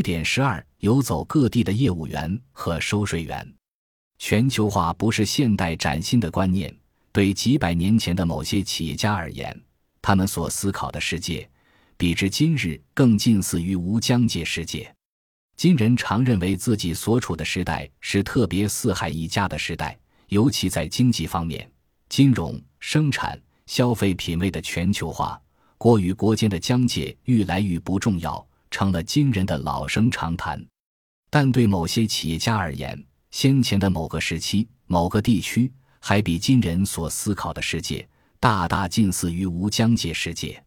一点十二，游走各地的业务员和收税员。全球化不是现代崭新的观念，对几百年前的某些企业家而言，他们所思考的世界，比之今日更近似于无疆界世界。今人常认为自己所处的时代是特别四海一家的时代，尤其在经济方面，金融、生产、消费品位的全球化，国与国间的疆界愈来愈不重要，成了今人的老生常谈。但对某些企业家而言，先前的某个时期、某个地区，还比今人所思考的世界大大近似于无疆界世界。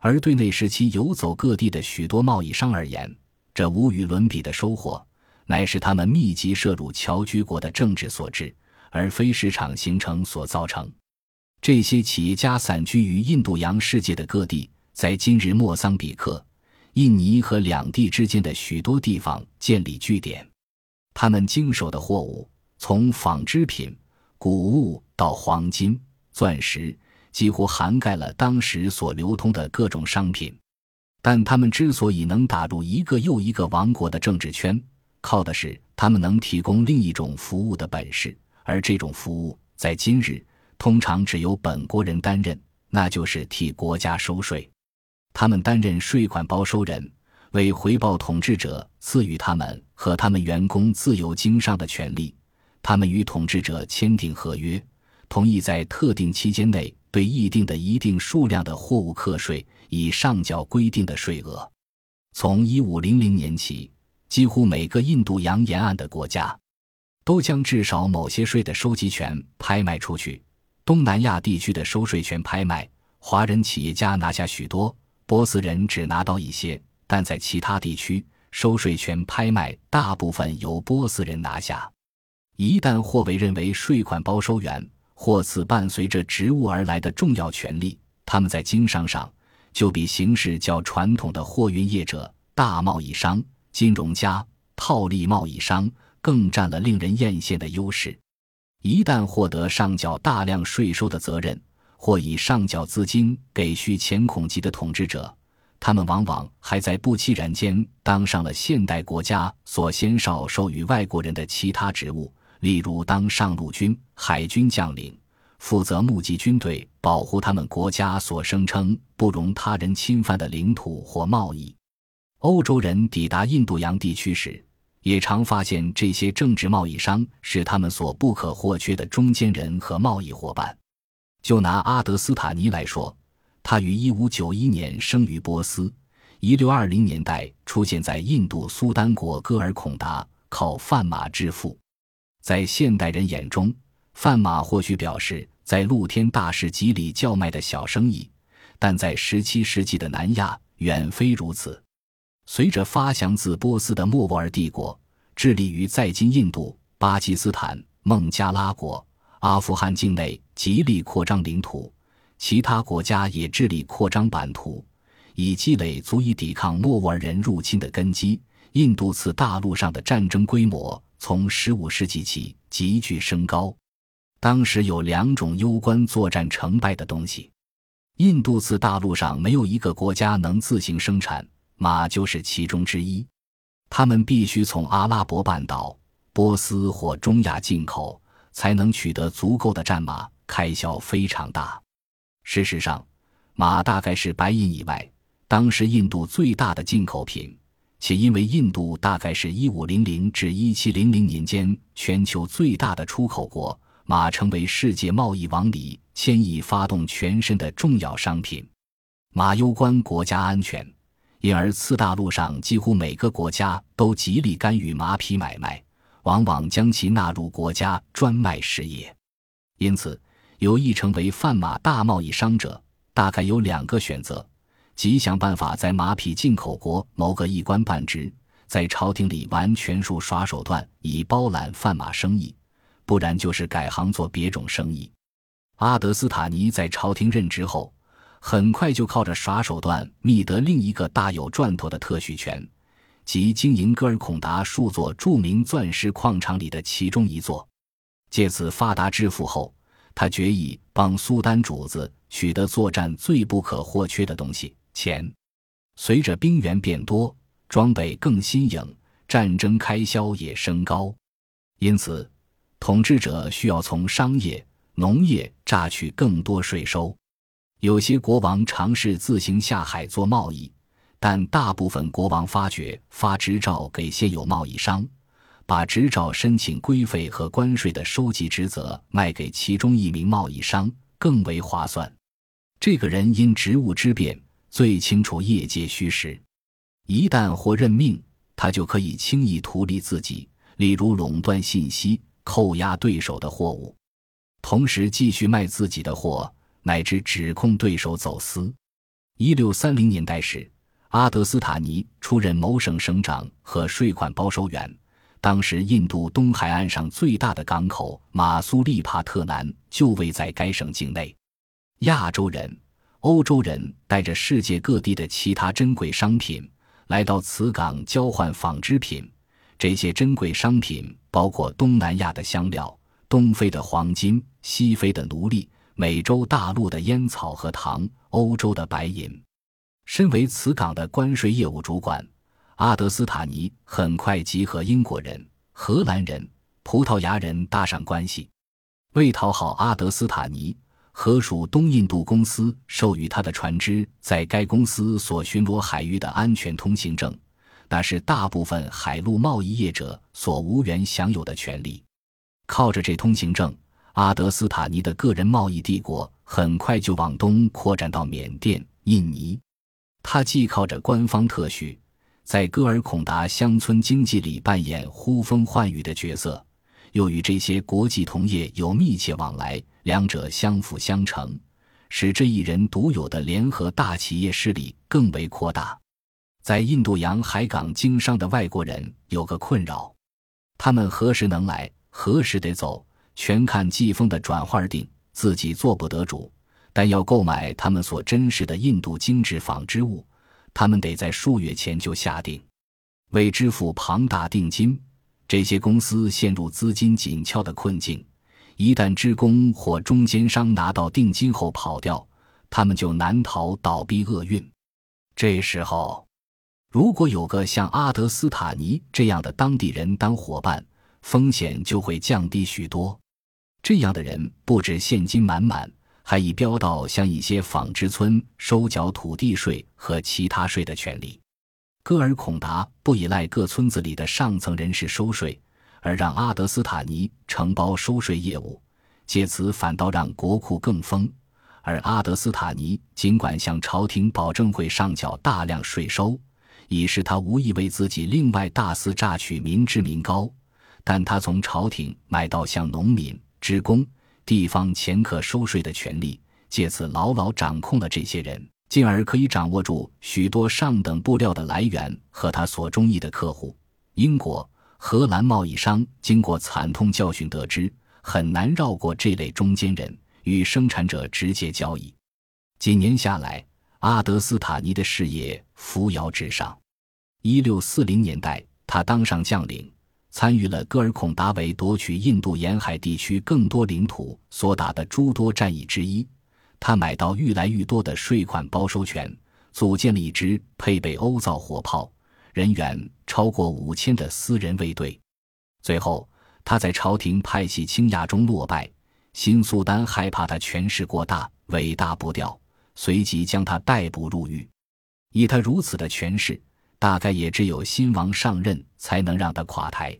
而对那时期游走各地的许多贸易商而言，这无与伦比的收获，乃是他们密集涉入侨居国的政治所致，而非市场形成所造成。这些企业家散居于印度洋世界的各地，在今日莫桑比克、印尼和两地之间的许多地方建立据点。他们经手的货物，从纺织品、谷物到黄金、钻石，几乎涵盖了当时所流通的各种商品。但他们之所以能打入一个又一个王国的政治圈，靠的是他们能提供另一种服务的本事，而这种服务在今日通常只由本国人担任，那就是替国家收税。他们担任税款包收人，为回报统治者赐予他们和他们员工自由经商的权利。他们与统治者签订合约，同意在特定期间内对议定的一定数量的货物课税。以上缴规定的税额。从一五零零年起，几乎每个印度洋沿岸的国家都将至少某些税的收集权拍卖出去。东南亚地区的收税权拍卖，华人企业家拿下许多，波斯人只拿到一些；但在其他地区，收税权拍卖大部分由波斯人拿下。一旦或委任为税款包收员，或此伴随着职务而来的重要权利，他们在经商上。就比形式较传统的货运业者、大贸易商、金融家、套利贸易商更占了令人艳羡的优势。一旦获得上缴大量税收的责任，或以上缴资金给需钱孔急的统治者，他们往往还在不期然间当上了现代国家所鲜少授予外国人的其他职务，例如当上陆军、海军将领。负责募集军队，保护他们国家所声称不容他人侵犯的领土或贸易。欧洲人抵达印度洋地区时，也常发现这些政治贸易商是他们所不可或缺的中间人和贸易伙伴。就拿阿德斯塔尼来说，他于1591年生于波斯，1620年代出现在印度苏丹国戈尔孔达，靠贩马致富。在现代人眼中，贩马或许表示。在露天大市集里叫卖的小生意，但在十七世纪的南亚远非如此。随着发祥自波斯的莫卧儿帝国致力于在今印度、巴基斯坦、孟加拉国、阿富汗境内极力扩张领土，其他国家也致力扩张版图，以积累足以抵抗莫卧儿人入侵的根基。印度次大陆上的战争规模从十五世纪起急剧升高。当时有两种攸关作战成败的东西，印度次大陆上没有一个国家能自行生产马，就是其中之一。他们必须从阿拉伯半岛、波斯或中亚进口，才能取得足够的战马，开销非常大。事实上，马大概是白银以外，当时印度最大的进口品，且因为印度大概是一五零零至一七零零年间全球最大的出口国。马成为世界贸易网里牵引发动全身的重要商品，马攸关国家安全，因而次大陆上几乎每个国家都极力干预马匹买卖，往往将其纳入国家专卖事业。因此，有意成为贩马大贸易商者，大概有两个选择：即想办法在马匹进口国谋个一官半职，在朝廷里玩权术耍手段，以包揽贩马生意。不然就是改行做别种生意。阿德斯塔尼在朝廷任职后，很快就靠着耍手段觅得另一个大有赚头的特许权，即经营戈尔孔达数座著名钻石矿场里的其中一座。借此发达致富后，他决意帮苏丹主子取得作战最不可或缺的东西——钱。随着兵源变多，装备更新颖，战争开销也升高。因此，统治者需要从商业、农业榨取更多税收。有些国王尝试自行下海做贸易，但大部分国王发觉发执照给现有贸易商，把执照申请规费和关税的收集职责卖给其中一名贸易商更为划算。这个人因职务之便，最清楚业界虚实。一旦获任命，他就可以轻易图利自己，例如垄断信息、扣押对手的货物，同时继续卖自己的货。乃至指控对手走私。一六三零年代时，阿德斯塔尼出任某省省长和税款包收员。当时，印度东海岸上最大的港口马苏利帕特南就位在该省境内。亚洲人、欧洲人带着世界各地的其他珍贵商品来到此港交换纺织品。这些珍贵商品包括东南亚的香料、东非的黄金、西非的奴隶。美洲大陆的烟草和糖，欧洲的白银。身为此港的关税业务主管，阿德斯塔尼很快即和英国人、荷兰人、葡萄牙人搭上关系。为讨好阿德斯塔尼，荷属东印度公司授予他的船只在该公司所巡逻海域的安全通行证，那是大部分海陆贸易业者所无缘享有的权利。靠着这通行证。阿德斯塔尼的个人贸易帝国很快就往东扩展到缅甸、印尼。他既靠着官方特许，在戈尔孔达乡村经济里扮演呼风唤雨的角色，又与这些国际同业有密切往来，两者相辅相成，使这一人独有的联合大企业势力更为扩大。在印度洋海港经商的外国人有个困扰：他们何时能来，何时得走。全看季风的转换而定，自己做不得主。但要购买他们所珍视的印度精致纺织物，他们得在数月前就下定。为支付庞大定金，这些公司陷入资金紧俏的困境。一旦职工或中间商拿到定金后跑掉，他们就难逃倒闭厄运。这时候，如果有个像阿德斯塔尼这样的当地人当伙伴，风险就会降低许多。这样的人不止现金满满，还以标到向一些纺织村收缴土地税和其他税的权利。戈尔孔达不依赖各村子里的上层人士收税，而让阿德斯塔尼承包收税业务，借此反倒让国库更丰。而阿德斯塔尼尽管向朝廷保证会上缴大量税收，以示他无意为自己另外大肆榨取民脂民膏，但他从朝廷买到向农民。职工、地方掮客收税的权利，借此牢牢掌控了这些人，进而可以掌握住许多上等布料的来源和他所中意的客户。英国、荷兰贸易商经过惨痛教训，得知很难绕过这类中间人，与生产者直接交易。几年下来，阿德斯塔尼的事业扶摇直上。一六四零年代，他当上将领。参与了戈尔孔达维夺取印度沿海地区更多领土所打的诸多战役之一。他买到愈来愈多的税款包收权，组建了一支配备欧造火炮、人员超过五千的私人卫队。最后，他在朝廷派系倾轧中落败。新苏丹害怕他权势过大，尾大不掉，随即将他逮捕入狱。以他如此的权势，大概也只有新王上任才能让他垮台。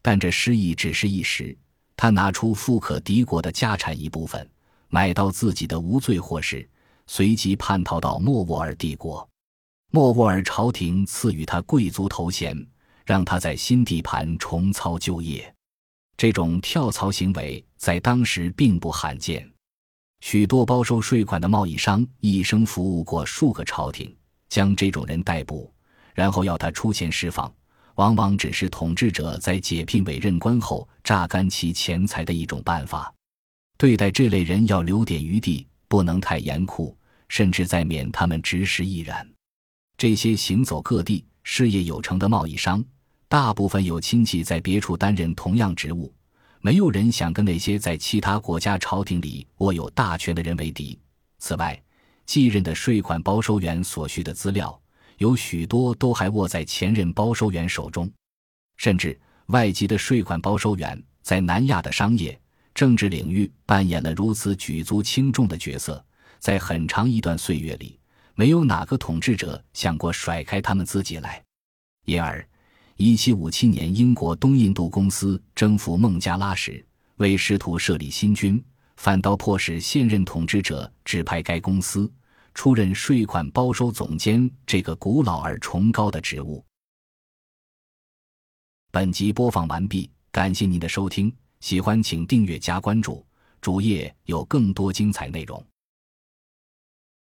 但这失意只是一时。他拿出富可敌国的家产一部分，买到自己的无罪获释，随即叛逃到莫卧儿帝国。莫卧儿朝廷赐予他贵族头衔，让他在新地盘重操旧业。这种跳槽行为在当时并不罕见。许多包收税款的贸易商一生服务过数个朝廷，将这种人逮捕，然后要他出钱释放。往往只是统治者在解聘委任官后榨干其钱财的一种办法。对待这类人要留点余地，不能太严酷，甚至在免他们职时亦然。这些行走各地、事业有成的贸易商，大部分有亲戚在别处担任同样职务。没有人想跟那些在其他国家朝廷里握有大权的人为敌。此外，继任的税款包收员所需的资料。有许多都还握在前任包收员手中。甚至外籍的税款包收员在南亚的商业、政治领域扮演了如此举足轻重的角色，在很长一段岁月里，没有哪个统治者想过甩开他们自己来。因而，1757年英国东印度公司征服孟加拉时，为试图设立新军，反倒迫使现任统治者指派该公司出任税款包收总监这个古老而崇高的职务。本集播放完毕，感谢您的收听，喜欢请订阅加关注，主页有更多精彩内容。